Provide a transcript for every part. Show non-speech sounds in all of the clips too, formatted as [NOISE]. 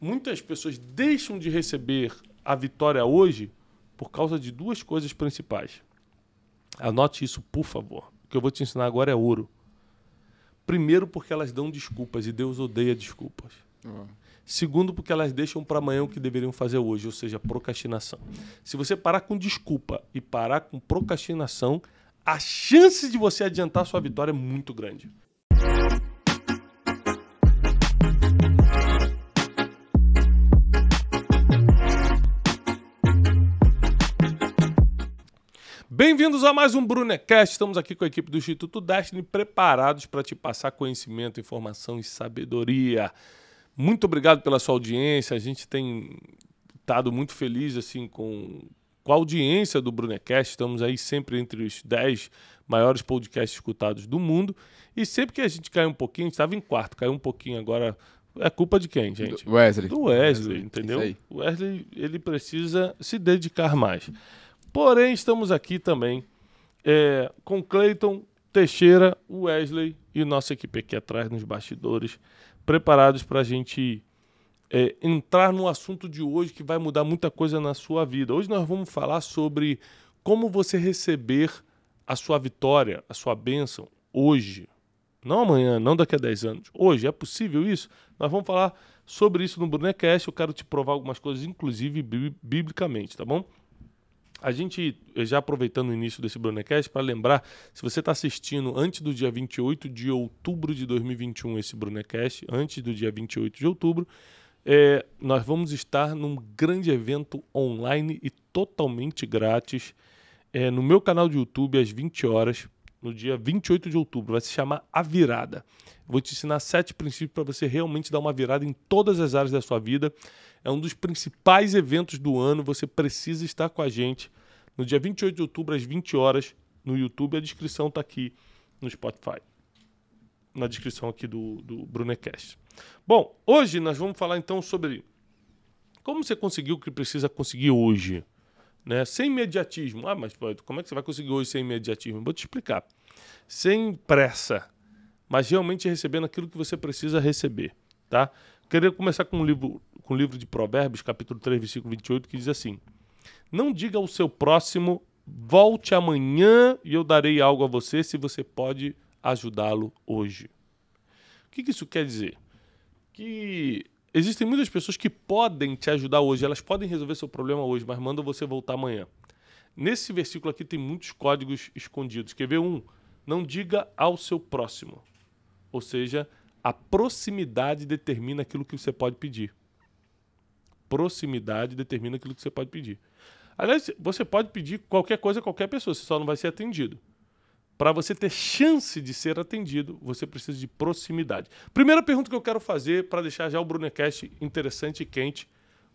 muitas pessoas deixam de receber a vitória hoje por causa de duas coisas principais. Anote isso, por favor. O que eu vou te ensinar agora é ouro. Primeiro, porque elas dão desculpas e Deus odeia desculpas. Uhum. Segundo, porque elas deixam para amanhã o que deveriam fazer hoje, ou seja, procrastinação. Se você parar com desculpa e parar com procrastinação, a chance de você adiantar sua vitória é muito grande. Bem-vindos a mais um Brunecast. Estamos aqui com a equipe do Instituto Destiny preparados para te passar conhecimento, informação e sabedoria. Muito obrigado pela sua audiência. A gente tem estado muito feliz assim com, com a audiência do Brunecast. Estamos aí sempre entre os 10 maiores podcasts escutados do mundo. E sempre que a gente cai um pouquinho, a gente estava em quarto, caiu um pouquinho agora. É culpa de quem, gente? Do Wesley. Do Wesley, entendeu? O Wesley ele precisa se dedicar mais. Porém, estamos aqui também é, com Cleiton, Teixeira, Wesley e nossa equipe aqui atrás nos bastidores, preparados para a gente é, entrar no assunto de hoje que vai mudar muita coisa na sua vida. Hoje nós vamos falar sobre como você receber a sua vitória, a sua bênção hoje. Não amanhã, não daqui a 10 anos. Hoje, é possível isso? Nós vamos falar sobre isso no Brunecast. Eu quero te provar algumas coisas, inclusive biblicamente, tá bom? A gente, já aproveitando o início desse Brunecast, para lembrar, se você está assistindo antes do dia 28 de outubro de 2021 esse Brunecast, antes do dia 28 de outubro, é, nós vamos estar num grande evento online e totalmente grátis é, no meu canal de YouTube às 20 horas, no dia 28 de outubro. Vai se chamar A Virada. Vou te ensinar sete princípios para você realmente dar uma virada em todas as áreas da sua vida é um dos principais eventos do ano. Você precisa estar com a gente no dia 28 de outubro, às 20 horas, no YouTube. A descrição está aqui no Spotify. Na descrição aqui do, do Brunecast. Bom, hoje nós vamos falar então sobre como você conseguiu o que precisa conseguir hoje. Né? Sem imediatismo. Ah, mas como é que você vai conseguir hoje sem imediatismo? Vou te explicar. Sem pressa, mas realmente recebendo aquilo que você precisa receber. Tá? Queria começar com um livro, com o livro de Provérbios, capítulo 3, versículo 28, que diz assim: Não diga ao seu próximo, volte amanhã e eu darei algo a você se você pode ajudá-lo hoje. O que, que isso quer dizer? Que existem muitas pessoas que podem te ajudar hoje, elas podem resolver seu problema hoje, mas mandam você voltar amanhã. Nesse versículo aqui tem muitos códigos escondidos. Quer ver um? Não diga ao seu próximo. Ou seja, a proximidade determina aquilo que você pode pedir. Proximidade determina aquilo que você pode pedir. Aliás, você pode pedir qualquer coisa a qualquer pessoa, você só não vai ser atendido. Para você ter chance de ser atendido, você precisa de proximidade. Primeira pergunta que eu quero fazer para deixar já o Brunecast interessante e quente: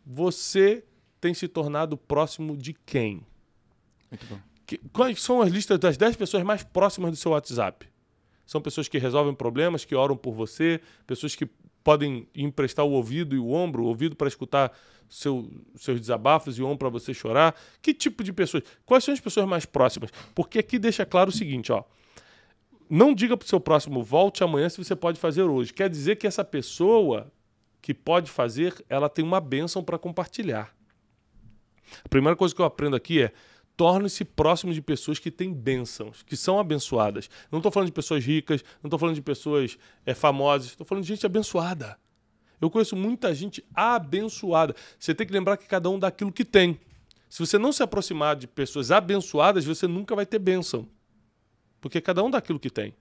você tem se tornado próximo de quem? Muito bom. Que, quais são as listas das 10 pessoas mais próximas do seu WhatsApp? São pessoas que resolvem problemas, que oram por você, pessoas que podem emprestar o ouvido e o ombro, o ouvido para escutar seu, seus desabafos e o ombro para você chorar. Que tipo de pessoas? Quais são as pessoas mais próximas? Porque aqui deixa claro o seguinte, ó. Não diga para o seu próximo, volte amanhã se você pode fazer hoje. Quer dizer que essa pessoa que pode fazer, ela tem uma bênção para compartilhar. A primeira coisa que eu aprendo aqui é torne-se próximo de pessoas que têm bênçãos, que são abençoadas. Não estou falando de pessoas ricas, não estou falando de pessoas é, famosas, estou falando de gente abençoada. Eu conheço muita gente abençoada. Você tem que lembrar que cada um dá aquilo que tem. Se você não se aproximar de pessoas abençoadas, você nunca vai ter bênção. Porque cada um dá aquilo que tem.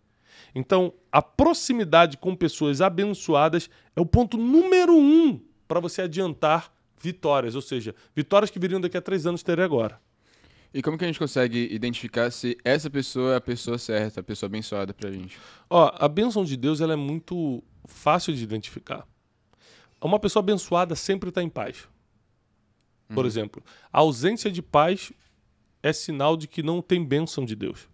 Então, a proximidade com pessoas abençoadas é o ponto número um para você adiantar vitórias. Ou seja, vitórias que viriam daqui a três anos ter agora. E como que a gente consegue identificar se essa pessoa é a pessoa certa, a pessoa abençoada pra gente? Ó, a bênção de Deus ela é muito fácil de identificar. Uma pessoa abençoada sempre está em paz. Por uhum. exemplo, a ausência de paz é sinal de que não tem bênção de Deus.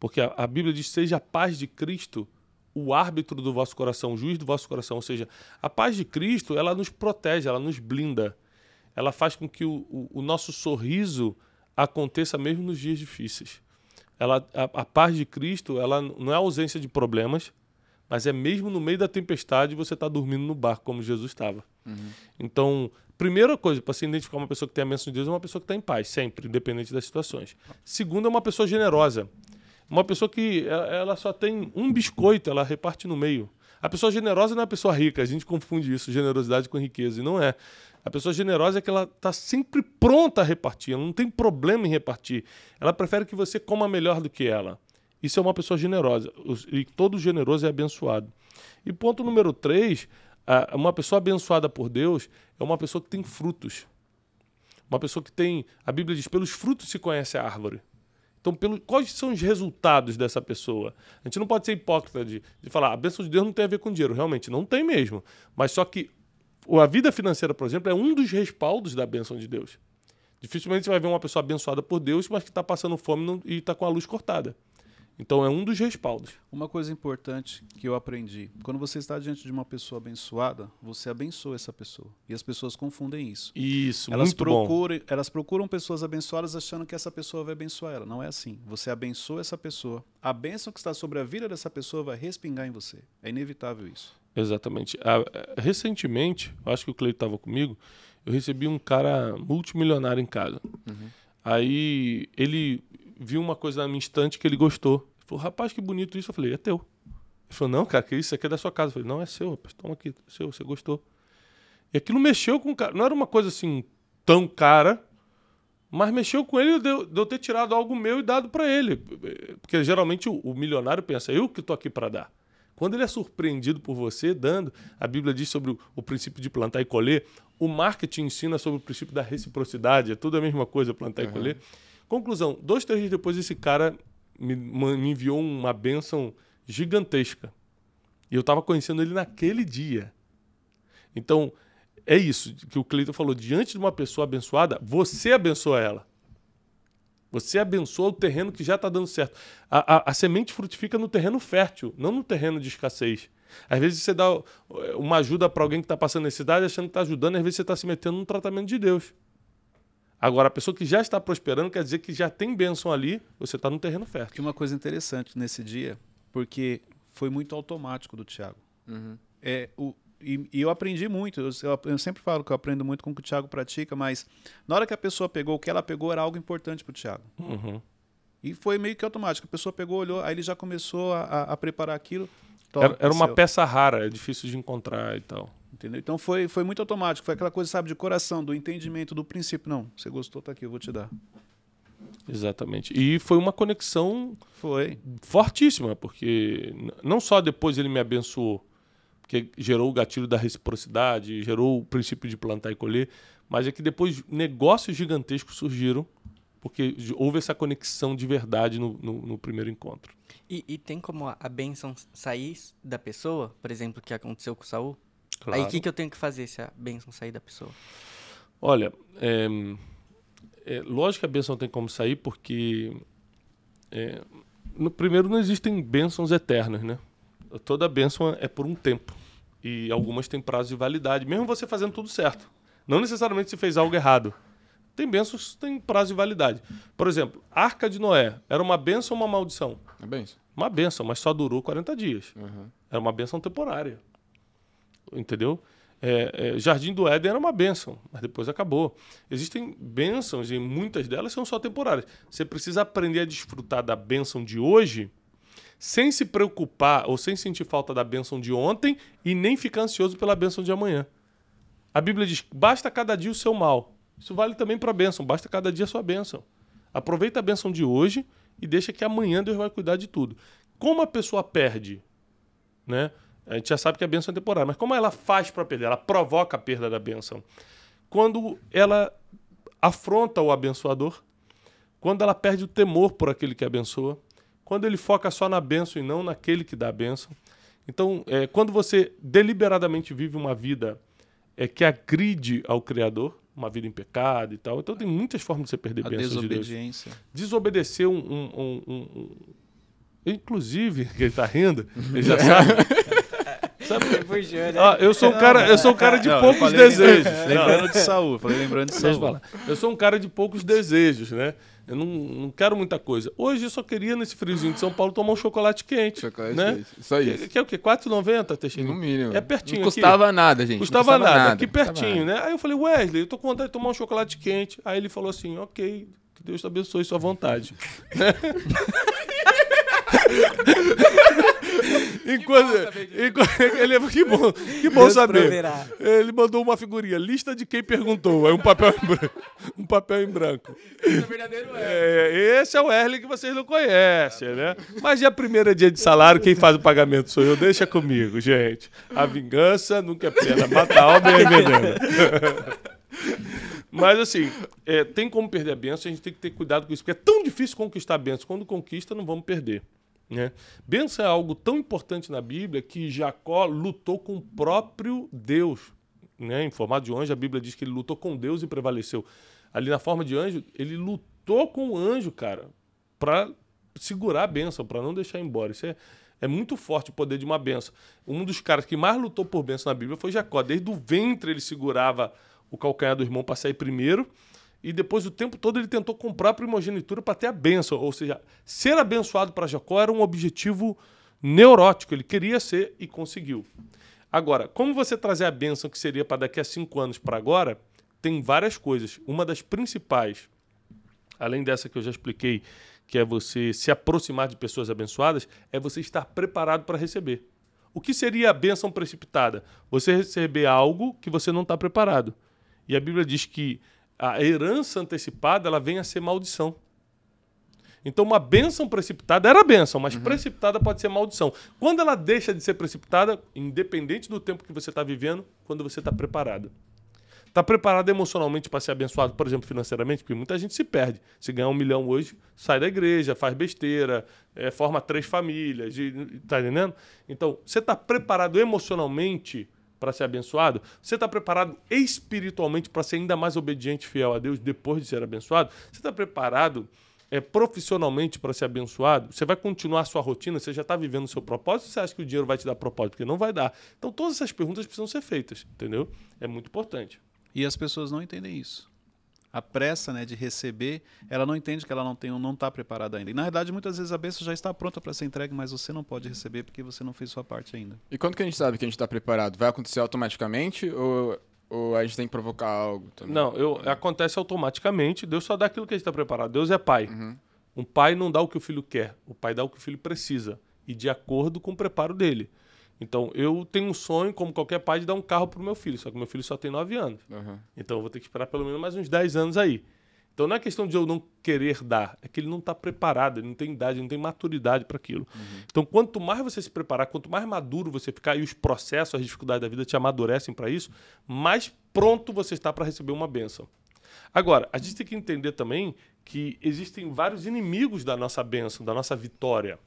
Porque a, a Bíblia diz: seja a paz de Cristo o árbitro do vosso coração, o juiz do vosso coração. Ou seja, a paz de Cristo ela nos protege, ela nos blinda. Ela faz com que o, o, o nosso sorriso aconteça mesmo nos dias difíceis. Ela, a, a paz de Cristo ela não é ausência de problemas, mas é mesmo no meio da tempestade você está dormindo no barco, como Jesus estava. Uhum. Então, primeira coisa, para se identificar uma pessoa que tem a bênção de Deus, é uma pessoa que está em paz, sempre, independente das situações. Segunda, é uma pessoa generosa. Uma pessoa que ela só tem um biscoito, ela reparte no meio. A pessoa generosa não é a pessoa rica, a gente confunde isso, generosidade com riqueza, e não é. A pessoa generosa é que ela está sempre pronta a repartir, ela não tem problema em repartir. Ela prefere que você coma melhor do que ela. Isso é uma pessoa generosa. E todo generoso é abençoado. E ponto número três, uma pessoa abençoada por Deus é uma pessoa que tem frutos. Uma pessoa que tem. A Bíblia diz: pelos frutos se conhece a árvore. Então, pelo, quais são os resultados dessa pessoa? A gente não pode ser hipócrita de, de falar, a bênção de Deus não tem a ver com dinheiro. Realmente, não tem mesmo. Mas só que a vida financeira, por exemplo, é um dos respaldos da bênção de Deus. Dificilmente você vai ver uma pessoa abençoada por Deus, mas que está passando fome e está com a luz cortada. Então é um dos respaldos. Uma coisa importante que eu aprendi: quando você está diante de uma pessoa abençoada, você abençoa essa pessoa. E as pessoas confundem isso. Isso, elas muito procuram, bom. Elas procuram pessoas abençoadas achando que essa pessoa vai abençoar ela. Não é assim. Você abençoa essa pessoa. A bênção que está sobre a vida dessa pessoa vai respingar em você. É inevitável isso. Exatamente. recentemente, acho que o Cleito estava comigo, eu recebi um cara multimilionário em casa. Uhum. Aí ele viu uma coisa na minha estante que ele gostou. Ele falou, rapaz, que bonito isso. Eu falei, é teu. Ele falou, não, cara, que isso aqui é da sua casa. Eu falei, não, é seu, rapaz, toma aqui, é seu, você gostou. E aquilo mexeu com o cara. Não era uma coisa assim tão cara, mas mexeu com ele de eu, ter tirado algo meu e dado para ele. Porque geralmente o, o, milionário pensa, eu que estou aqui para dar. Quando ele é surpreendido por você dando, a Bíblia diz sobre o, o, princípio de plantar e colher, o marketing ensina sobre o princípio da reciprocidade, é tudo a mesma coisa, plantar uhum. e colher. Conclusão, dois, três dias depois esse cara me, me enviou uma benção gigantesca. E eu estava conhecendo ele naquele dia. Então, é isso que o Cleiton falou. Diante de uma pessoa abençoada, você abençoa ela. Você abençoa o terreno que já está dando certo. A, a, a, semente frutifica no terreno fértil, não no terreno de escassez. Às vezes você dá uma ajuda para alguém que está passando necessidade achando que está ajudando, às vezes você está se metendo no tratamento de Deus. Agora, a pessoa que já está prosperando quer dizer que já tem bênção ali, você está no terreno fértil. Que uma coisa interessante nesse dia, porque foi muito automático do Tiago. Uhum. É, o, e, e, eu aprendi muito. Eu, eu, sempre falo que eu aprendo muito com o que o Tiago pratica, mas na hora que a pessoa pegou, o que ela pegou era algo importante para o Tiago. Uhum. E foi meio que automático. A pessoa pegou, olhou, aí ele já começou a, a, preparar aquilo. era, era uma peça rara, é difícil de encontrar e tal. Entendeu? Então foi, foi muito automático, foi aquela coisa, sabe, de coração, do entendimento, do princípio. Não, você gostou, tá aqui, eu vou te dar. Exatamente. E foi uma conexão foi fortíssima, porque não só depois ele me abençoou, porque gerou o gatilho da reciprocidade, gerou o princípio de plantar e colher, mas é que depois negócios gigantescos surgiram, porque houve essa conexão de verdade no, no, no primeiro encontro. E, e, tem como a, bênção sair da pessoa, por exemplo, que aconteceu com o Saul? Claro. Aí o que, que eu tenho que fazer se a bênção sair da pessoa? Olha, é, é, lógico que a bênção tem como sair, porque é, no primeiro não existem bênçãos eternas, né? Toda bênção é por um tempo. E algumas têm prazo de validade, mesmo você fazendo tudo certo. Não necessariamente se fez algo errado. Tem bênçãos que têm prazo de validade. Por exemplo, a Arca de Noé era uma bênção ou uma maldição? Uma bênção. Uma bênção, mas só durou 40 dias. Uhum. Era uma bênção temporária entendeu? É, é, Jardim do Éden era uma bênção, mas depois acabou. Existem bênçãos e muitas delas são só temporárias. Você precisa aprender a desfrutar da bênção de hoje sem se preocupar ou sem sentir falta da bênção de ontem e nem ficar ansioso pela bênção de amanhã. A Bíblia diz: basta cada dia o seu mal. Isso vale também para a bênção, basta cada dia a sua bênção. Aproveita a bênção de hoje e deixa que amanhã Deus vai cuidar de tudo. Como a pessoa perde, né? A gente já sabe que a bênção é temporária, mas como ela faz para perder? Ela provoca a perda da bênção. Quando ela afronta o abençoador, quando ela perde o temor por aquele que abençoa, quando ele foca só na bênção e não naquele que dá a bênção. Então, é, quando você deliberadamente vive uma vida é, que agride ao Criador, uma vida em pecado e tal, então tem muitas formas de você perder a bênção de Deus. Desobedecer um, um, um, um Inclusive, [LAUGHS] ele está rindo, ele já sabe. [LAUGHS] Sabe? Né? Ah, eu sou um cara, eu sou um cara de não, poucos desejos. Lembrando de Saúl, falei lembrando de Saúl. Eu sou um cara de poucos desejos, né? Eu não, não quero muita coisa. Hoje eu só queria, nesse friozinho de São Paulo, tomar um chocolate quente. Chocolate né? quente. Só isso. Que, que é o quê? R$4,90, Teixeira? No mínimo. É pertinho. Não custava aqui. nada, gente. Custava, custava nada. nada. Aqui pertinho, nada. né? Aí eu falei, Wesley, eu tô com vontade de tomar um chocolate quente. Aí ele falou assim, ok, que Deus te abençoe sua vontade. [LAUGHS] enquanto, enquanto, [LAUGHS] ele, que bom, que bom saber. Proverá. Ele mandou uma figurinha, lista de quem perguntou. Aí um papel em branco. Um papel em branco. Esse é o verdadeiro é, Esse é o Erle que vocês não conhecem, né? Mas dia primeiro é dia de salário, quem faz o pagamento sou eu. Deixa comigo, gente. A vingança nunca é pena. Mata a alma e é veneno. [LAUGHS] Mas assim, é, tem como perder a benção, a gente tem que ter cuidado com isso, porque é tão difícil conquistar a benção. Quando conquista, não vamos perder. Né? Benção é algo tão importante na Bíblia que Jacó lutou com o próprio Deus. Né? Em formato de anjo, a Bíblia diz que ele lutou com Deus e prevaleceu. Ali na forma de anjo, ele lutou com o anjo, cara, para segurar a benção, para não deixar embora. Isso é, é muito forte o poder de uma benção. Um dos caras que mais lutou por benção na Bíblia foi Jacó. Desde o ventre ele segurava o calcanhar do irmão para sair primeiro e depois o tempo todo ele tentou comprar a primogenitura para ter a bênção. Ou seja, ser abençoado para Jacó era um objetivo neurótico, ele queria ser e conseguiu. Agora, como você trazer a bênção que seria para daqui a cinco anos para agora, tem várias coisas. Uma das principais, além dessa que eu já expliquei, que é você se aproximar de pessoas abençoadas, é você estar preparado para receber. O que seria a bênção precipitada? Você receber algo que você não está preparado. E a Bíblia diz que a herança antecipada ela vem a ser maldição. Então, uma bênção precipitada era bênção, mas uhum. precipitada pode ser maldição. Quando ela deixa de ser precipitada, independente do tempo que você está vivendo, quando você está preparado. Está preparado emocionalmente para ser abençoado, por exemplo, financeiramente? Porque muita gente se perde. Se ganhar um milhão hoje, sai da igreja, faz besteira, é, forma três famílias. Está entendendo? Então, você está preparado emocionalmente para ser abençoado? Você está preparado espiritualmente para ser ainda mais obediente e fiel a Deus depois de ser abençoado? Você está preparado é, profissionalmente para ser abençoado? Você vai continuar a sua rotina? Você já está vivendo o seu propósito? Você acha que o dinheiro vai te dar propósito? Porque não vai dar. Então, todas essas perguntas precisam ser feitas, entendeu? É muito importante. E as pessoas não entendem isso a pressa né, de receber, ela não entende que ela não tem, não está preparada ainda. E na verdade, muitas vezes a bênção já está pronta para ser entregue, mas você não pode receber porque você não fez sua parte ainda. E quando que a gente sabe que a gente está preparado? Vai acontecer automaticamente ou, ou a gente tem que provocar algo também? Não, eu, acontece automaticamente. Deus só dá aquilo que a gente está preparado. Deus é pai. Uhum. Um pai não dá o que o filho quer, o pai dá o que o filho precisa e de acordo com o preparo dele. Então, eu tenho um sonho, como qualquer pai, de dar um carro pro meu filho. Só que meu filho só tem 9 anos. Uhum. Então, eu vou ter que esperar pelo menos mais uns 10 anos aí. Então, não é questão de eu não querer dar, é que ele não está preparado, ele não tem idade, ele não tem maturidade para aquilo. Uhum. Então, quanto mais você se preparar, quanto mais maduro você ficar e os processos, as dificuldades da vida te amadurecem para isso, mais pronto você está para receber uma benção. Agora, a gente tem que entender também que existem vários inimigos da nossa benção, da nossa vitória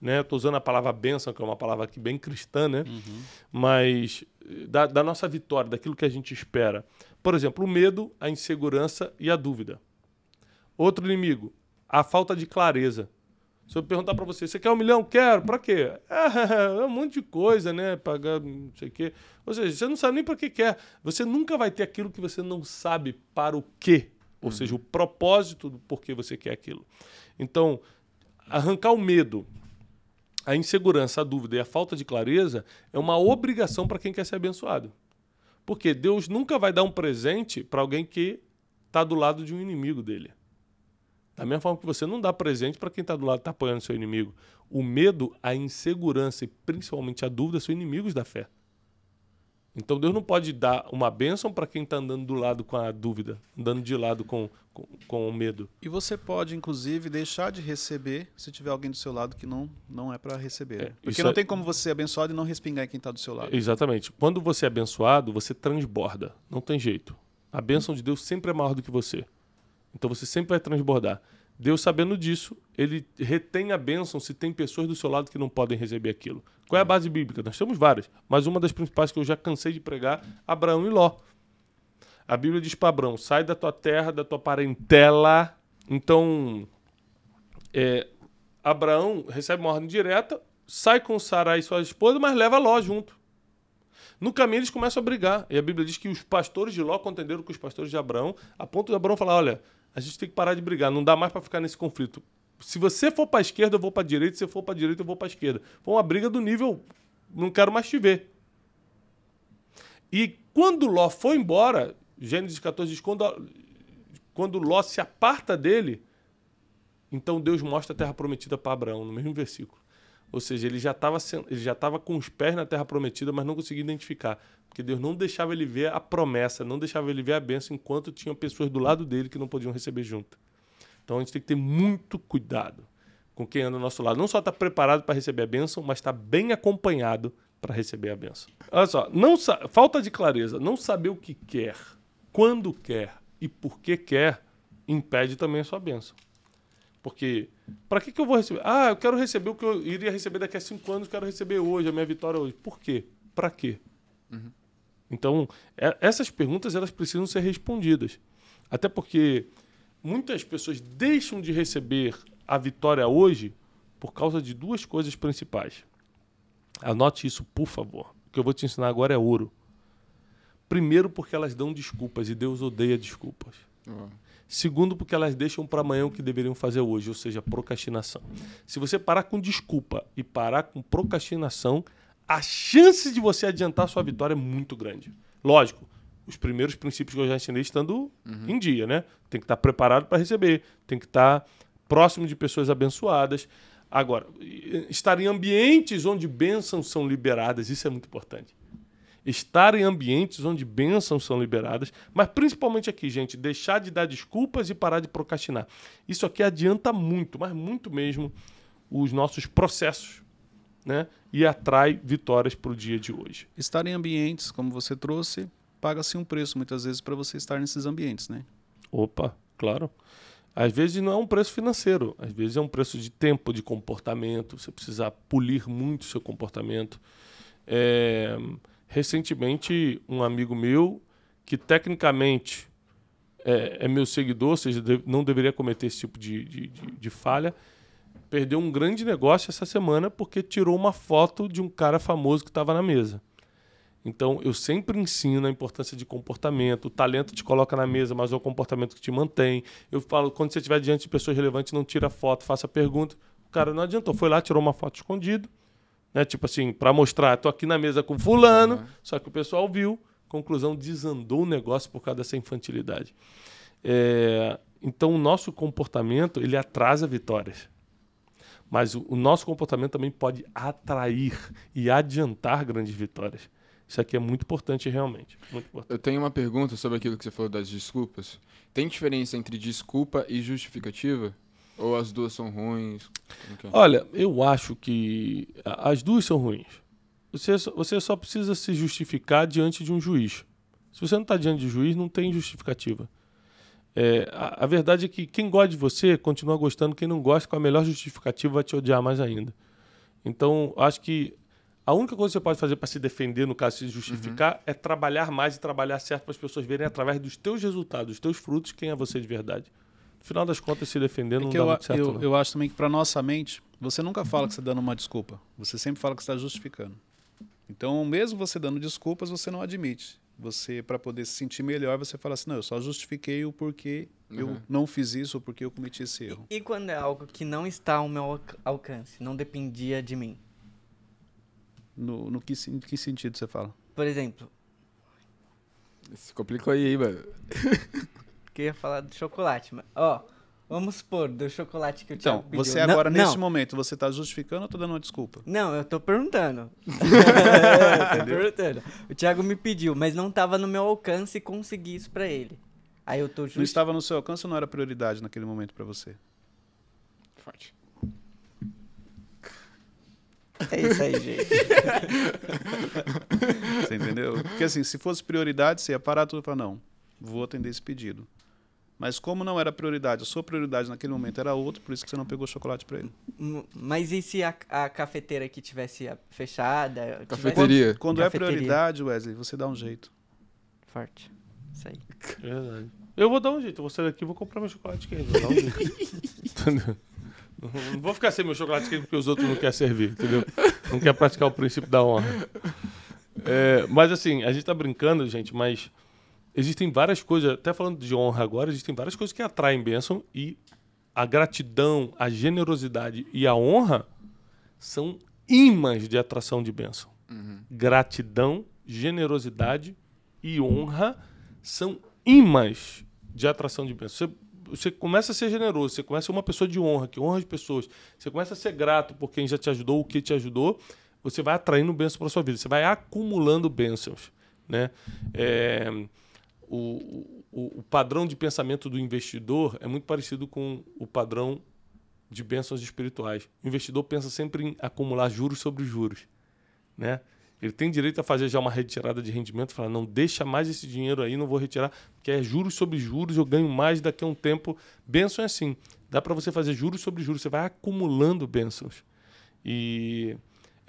né? Estou usando a palavra bênção, que é uma palavra aqui bem cristã, né? Uhum. Mas da, da, nossa vitória, daquilo que a gente espera. Por exemplo, o medo, a insegurança e a dúvida. Outro inimigo, a falta de clareza. Se eu perguntar para você, você quer um milhão? Quero. Para quê? É, [LAUGHS] é, um monte de coisa, né? Pagar não sei o quê. Ou seja, você não sabe nem para que quer. Você nunca vai ter aquilo que você não sabe para o quê. Ou uhum. seja, o propósito do porquê você quer aquilo. Então, arrancar o medo, a insegurança, a dúvida e a falta de clareza é uma obrigação para quem quer ser abençoado. Porque Deus nunca vai dar um presente para alguém que está do lado de um inimigo dele. Da mesma forma que você não dá presente para quem está do lado está apoiando seu inimigo. O medo, a insegurança e principalmente a dúvida são inimigos da fé. Então Deus não pode dar uma bênção para quem está andando do lado com a dúvida, andando de lado com, com, com, o medo. E você pode, inclusive, deixar de receber se tiver alguém do seu lado que não, não é para receber. É, Porque não é... tem como você ser abençoado e não respingar em quem está do seu lado. Exatamente. Quando você é abençoado, você transborda. Não tem jeito. A bênção de Deus sempre é maior do que você. Então você sempre vai transbordar. Deus, sabendo disso, ele retém a bênção se tem pessoas do seu lado que não podem receber aquilo. Qual é a base bíblica? Nós temos várias, mas uma das principais que eu já cansei de pregar, Abraão e Ló. A Bíblia diz para Abraão: sai da tua terra, da tua parentela. Então, é, Abraão recebe uma ordem direta, sai com Sarai e sua esposa, mas leva Ló junto. No caminho eles começam a brigar. E a Bíblia diz que os pastores de Ló contenderam com os pastores de Abraão, a ponto de Abraão falar: olha, a gente tem que parar de brigar, não dá mais para ficar nesse conflito. Se você for para a esquerda, eu vou para a direita, se você for para a direita, eu vou para a esquerda. Foi uma briga do nível, não quero mais te ver. E quando Ló foi embora, Gênesis 14 diz: quando, quando Ló se aparta dele, então Deus mostra a terra prometida para Abraão, no mesmo versículo. Ou seja, ele já estava com os pés na terra prometida, mas não conseguia identificar, porque Deus não deixava ele ver a promessa, não deixava ele ver a bênção enquanto tinha pessoas do lado dele que não podiam receber junto. Então a gente tem que ter muito cuidado com quem anda ao nosso lado. Não só estar tá preparado para receber a bênção, mas estar tá bem acompanhado para receber a bênção. Olha só, não falta de clareza, não saber o que quer, quando quer e por que quer, impede também a sua bênção. Porque, para que, que eu vou receber? Ah, eu quero receber o que eu iria receber daqui a cinco anos, quero receber hoje, a minha vitória hoje. Por quê? Para quê? Uhum. Então, é, essas perguntas elas precisam ser respondidas. Até porque muitas pessoas deixam de receber a vitória hoje por causa de duas coisas principais. Anote isso, por favor. O que eu vou te ensinar agora é ouro. Primeiro, porque elas dão desculpas e Deus odeia desculpas. Uhum. Segundo, porque elas deixam para amanhã o que deveriam fazer hoje, ou seja, procrastinação. Se você parar com desculpa e parar com procrastinação, a chance de você adiantar a sua vitória é muito grande. Lógico, os primeiros princípios que eu já ensinei estando uhum. em dia, né? Tem que estar preparado para receber, tem que estar próximo de pessoas abençoadas. Agora, estar em ambientes onde bênçãos são liberadas, isso é muito importante estar em ambientes onde bênçãos são liberadas, mas principalmente aqui, gente, deixar de dar desculpas e parar de procrastinar. Isso aqui adianta muito, mas muito mesmo, os nossos processos, né? E atrai vitórias para o dia de hoje. Estar em ambientes, como você trouxe, paga-se um preço muitas vezes para você estar nesses ambientes, né? Opa, claro. Às vezes não é um preço financeiro, às vezes é um preço de tempo, de comportamento. Você precisa polir muito o seu comportamento. É, recentemente um amigo meu, que tecnicamente é, é meu seguidor, ou seja, não deveria cometer esse tipo de, de, de, de falha, perdeu um grande negócio essa semana porque tirou uma foto de um cara famoso que estava na mesa. Então, eu sempre ensino a importância de comportamento. O talento te coloca na mesa, mas é o comportamento que te mantém. Eu falo, quando você estiver diante de pessoas relevantes, não tira foto, faça pergunta. O cara não adiantou, foi lá, tirou uma foto escondido, né? Tipo assim, para mostrar, tô aqui na mesa com fulano, uhum. só que o pessoal viu, conclusão, desandou o negócio por causa dessa infantilidade. É, então, o nosso comportamento, ele atrasa vitórias. Mas o, o nosso comportamento também pode atrair e adiantar grandes vitórias. Isso aqui é muito importante, realmente. Muito importante. Eu tenho uma pergunta sobre aquilo que você falou das desculpas. Tem diferença entre desculpa e justificativa? Ou as duas são ruins? Olha, eu acho que as duas são ruins. Você, você só precisa se justificar diante de um juiz. Se você não está diante de juiz, não tem justificativa. É, a, a, verdade é que quem gosta de você continua gostando, quem não gosta, com a melhor justificativa, vai te odiar mais ainda. Então, acho que a única coisa que você pode fazer para se defender, no caso, se justificar, uhum. é trabalhar mais e trabalhar certo para as pessoas verem através dos teus resultados, dos teus frutos, quem é você de verdade no final das contas, se defender é não dá eu, muito certo. Eu, eu acho também que para nossa mente, você nunca fala que você está dando uma desculpa. Você sempre fala que está justificando. Então, mesmo você dando desculpas, você não admite. Você, para poder se sentir melhor, você fala assim: não, eu só justifiquei o porquê uhum. eu não fiz isso ou porque eu cometi esse erro. E, e quando é algo que não está ao meu alcance, não dependia de mim? No, no que, em que sentido você fala? Por exemplo. Se complicou aí, mano. [LAUGHS] que eu ia falar do chocolate. Mas, ó, vamos supor, do chocolate que eu tinha Então, você agora, não, neste não. momento, você tá justificando ou tá dando uma desculpa? Não, eu tô perguntando. [LAUGHS] [LAUGHS] é, tô perguntando. O Thiago me pediu, mas não tava no meu alcance conseguir isso pra ele. Aí eu tô. Não estava no seu alcance ou não era prioridade naquele momento pra você? Forte. É isso aí, gente. [LAUGHS] você entendeu? Porque assim, se fosse prioridade, você ia parar tudo e falar, não, vou atender esse pedido. Mas como não era prioridade, a sua prioridade naquele momento era outra, por isso que você não pegou chocolate para ele. Mas e se a, a cafeteira aqui tivesse fechada? Cafeteria. Quando, quando é Cafeteria. é prioridade, Wesley, você dá um jeito. Forte. Isso aí. Verdade. Eu vou dar um jeito. Eu vou sair daqui e vou comprar meu chocolate quente. Vou dar um jeito. [LAUGHS] não vou ficar sem meu chocolate quente porque os outros não querem servir, entendeu? Não quer praticar o princípio da honra. É, mas assim, a gente tá brincando, gente, mas existem várias coisas, até falando de honra agora, existem várias coisas que atraem bênção e a gratidão, a generosidade e a honra são imãs de atração de bênção. Uhum. Gratidão, generosidade e honra são imãs de atração de bênção. Você, você começa a ser generoso, você começa a ser uma pessoa de honra, que honra as pessoas, você começa a ser grato por quem já te ajudou, o que te ajudou, você vai atraindo bênçãos para sua vida, você vai acumulando bênçãos. Né? É, o, o, o, padrão de pensamento do investidor é muito parecido com o padrão de bênçãos espirituais. O investidor pensa sempre em acumular juros sobre juros. Né? Ele tem direito a fazer já uma retirada de rendimento, falar, não, deixa mais esse dinheiro aí, não vou retirar, porque é juros sobre juros, eu ganho mais daqui a um tempo. Bênção é assim, dá para você fazer juros sobre juros, você vai acumulando bênçãos. E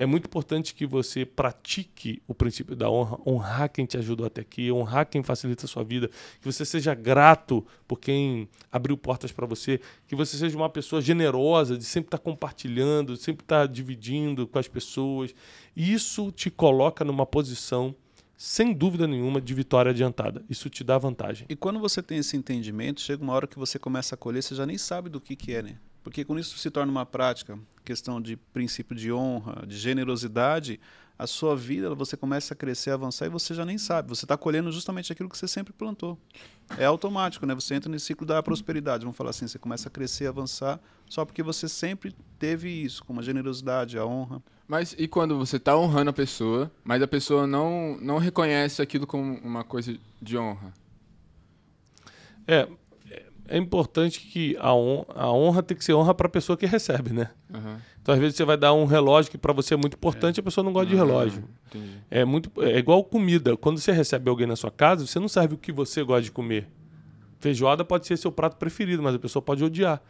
é muito importante que você pratique o princípio da honra, honrar quem te ajudou até aqui, honrar quem facilita a sua vida, que você seja grato por quem abriu portas para você, que você seja uma pessoa generosa, de sempre estar tá compartilhando, sempre estar tá dividindo com as pessoas. Isso te coloca numa posição sem dúvida nenhuma, de vitória adiantada. Isso te dá vantagem. E quando você tem esse entendimento, chega uma hora que você começa a colher, você já nem sabe do que, que é, né? Porque quando isso se torna uma prática, questão de princípio de honra, de generosidade, a sua vida você começa a crescer, a avançar e você já nem sabe. Você está colhendo justamente aquilo que você sempre plantou. É automático, né? Você entra nesse ciclo da prosperidade, vamos falar assim. Você começa a crescer, avançar, só porque você sempre teve isso, como a generosidade, a honra. Mas e quando você está honrando a pessoa, mas a pessoa não, não reconhece aquilo como uma coisa de honra? É, é importante que a honra, a honra tem que ser honra para a pessoa que recebe, né? Uhum. Então, às vezes, você vai dar um relógio que para você é muito importante, é. a pessoa não gosta de relógio. Entendi. É, muito, é igual comida. Quando você recebe alguém na sua casa, você não serve o que você gosta de comer. Feijoada pode ser seu prato preferido, mas a pessoa pode odiar.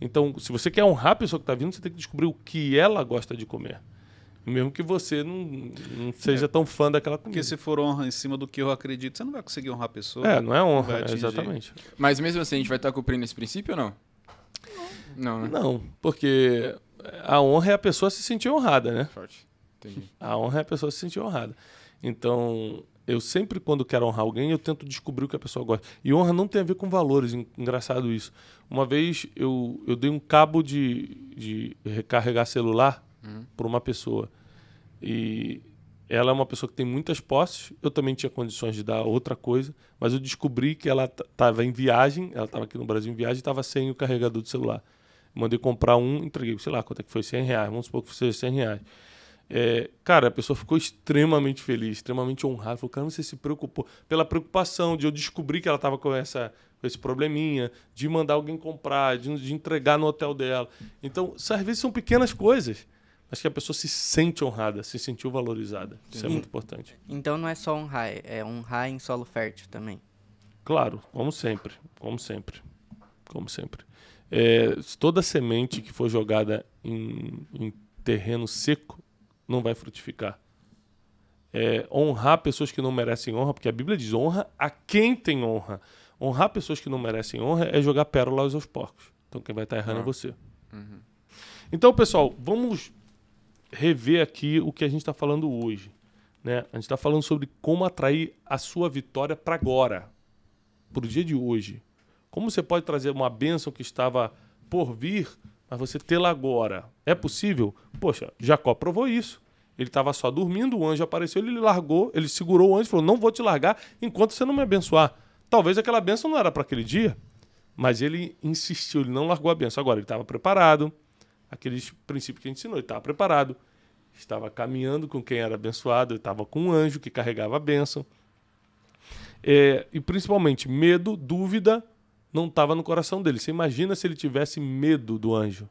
Então, se você quer honrar a pessoa que está vindo, você tem que descobrir o que ela gosta de comer. Mesmo que você não, não seja é, tão fã daquela comida. Porque se for honra em cima do que eu acredito, você não vai conseguir honrar a pessoa. É, não é honra, é exatamente. Mas mesmo assim, a gente vai estar cumprindo esse princípio ou não? Não, né? Não, porque a honra é a pessoa se sentir honrada, né? Forte. Entendi. A honra é a pessoa se sentir honrada. Então, eu sempre, quando quero honrar alguém, eu tento descobrir o que a pessoa gosta. E honra não tem a ver com valores, engraçado isso. Uma vez eu, eu dei um cabo de, de recarregar celular uhum. para uma pessoa. E ela é uma pessoa que tem muitas posses. Eu também tinha condições de dar outra coisa, mas eu descobri que ela estava em viagem, ela estava aqui no Brasil em viagem estava sem o carregador do celular. Mandei comprar um, entreguei, sei lá quanto é que foi, 100 reais, vamos supor que fosse 100 reais. É, cara, a pessoa ficou extremamente feliz, extremamente honrada. Falou, cara, você se preocupou pela preocupação de eu descobrir que ela estava com, essa, esse probleminha, de mandar alguém comprar, de, de entregar no hotel dela. Então, às vezes são pequenas coisas Acho que a pessoa se sente honrada, se sentiu valorizada. Isso é muito importante. Então não é só honrar, é honrar em solo fértil também. Claro, como sempre, como sempre, como sempre. É, toda semente que for jogada em, em, terreno seco não vai frutificar. É, honrar pessoas que não merecem honra, porque a Bíblia diz honra a quem tem honra. Honrar pessoas que não merecem honra é jogar pérolas aos porcos. Então quem vai estar errando é ah. é você. Uhum. Então, pessoal, vamos rever aqui o que a gente está falando hoje. Né? A gente está falando sobre como atrair a sua vitória para agora, para o dia de hoje. Como você pode trazer uma bênção que estava por vir, mas você tê-la agora? É possível? Poxa, Jacó provou isso. Ele estava só dormindo, o anjo apareceu, ele largou, ele segurou o anjo e falou: Não vou te largar enquanto você não me abençoar. Talvez aquela bênção não era para aquele dia, mas ele insistiu, ele não largou a bênção. Agora, ele estava preparado, aqueles princípios que a gente ensinou. Ele estava preparado, estava caminhando com quem era abençoado, estava com um anjo que carregava a bênção. É, e principalmente, medo, dúvida, não estava no coração dele. Você imagina se ele tivesse medo do anjo.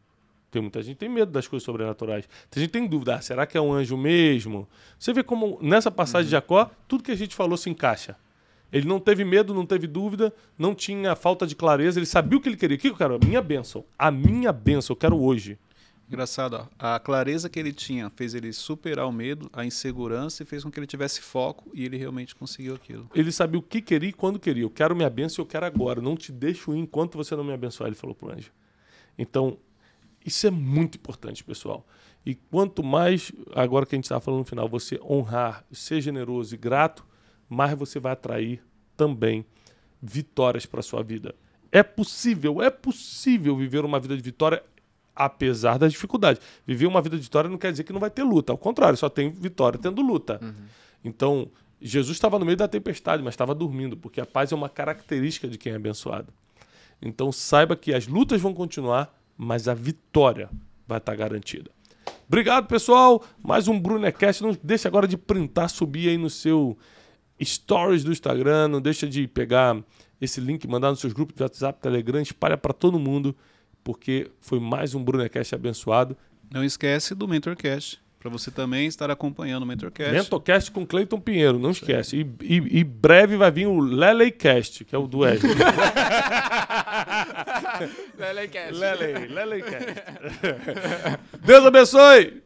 Tem muita gente que tem medo das coisas sobrenaturais. Tem gente que tem dúvida, ah, será que é um anjo mesmo? Você vê como nessa passagem uhum. de Jacó, tudo que a gente falou se encaixa. Ele não teve medo, não teve dúvida, não tinha falta de clareza, ele sabia o que ele queria. O que eu quero? A minha bênção. A minha bênção, eu quero hoje. Engraçado, ó. a clareza que ele tinha fez ele superar o medo, a insegurança e fez com que ele tivesse foco e ele realmente conseguiu aquilo. Ele sabia o que queria e quando queria. Eu quero minha bênção, eu quero agora. Não te deixo ir enquanto você não me abençoar, ele falou pro anjo. Então, isso é muito importante, pessoal. E quanto mais, agora que a gente estava falando no final, você honrar, ser generoso e grato, mais você vai atrair também vitórias para sua vida. É possível, é possível viver uma vida de vitória apesar das dificuldades. Viver uma vida de vitória não quer dizer que não vai ter luta, ao contrário, só tem vitória tendo luta. Uhum. Então, Jesus estava no meio da tempestade, mas estava dormindo, porque a paz é uma característica de quem é abençoado. Então, saiba que as lutas vão continuar, mas a vitória vai estar garantida. Obrigado, pessoal. Mais um Brunecast. Não deixe agora de printar, subir aí no seu stories do Instagram. Não deixa de pegar esse link, mandar nos seus grupos de WhatsApp, Telegram, espalha para todo mundo, porque foi mais um Brunecast abençoado. Não esquece do Mentorcast para você também estar acompanhando o Mentorcast. Mentorcast com Cleiton Pinheiro, não esquece. E, e, e, breve vai vir o Leleicast, que é o do Wesley. [LAUGHS] Leleicast. Lele, Leleicast. [LAUGHS] Deus abençoe!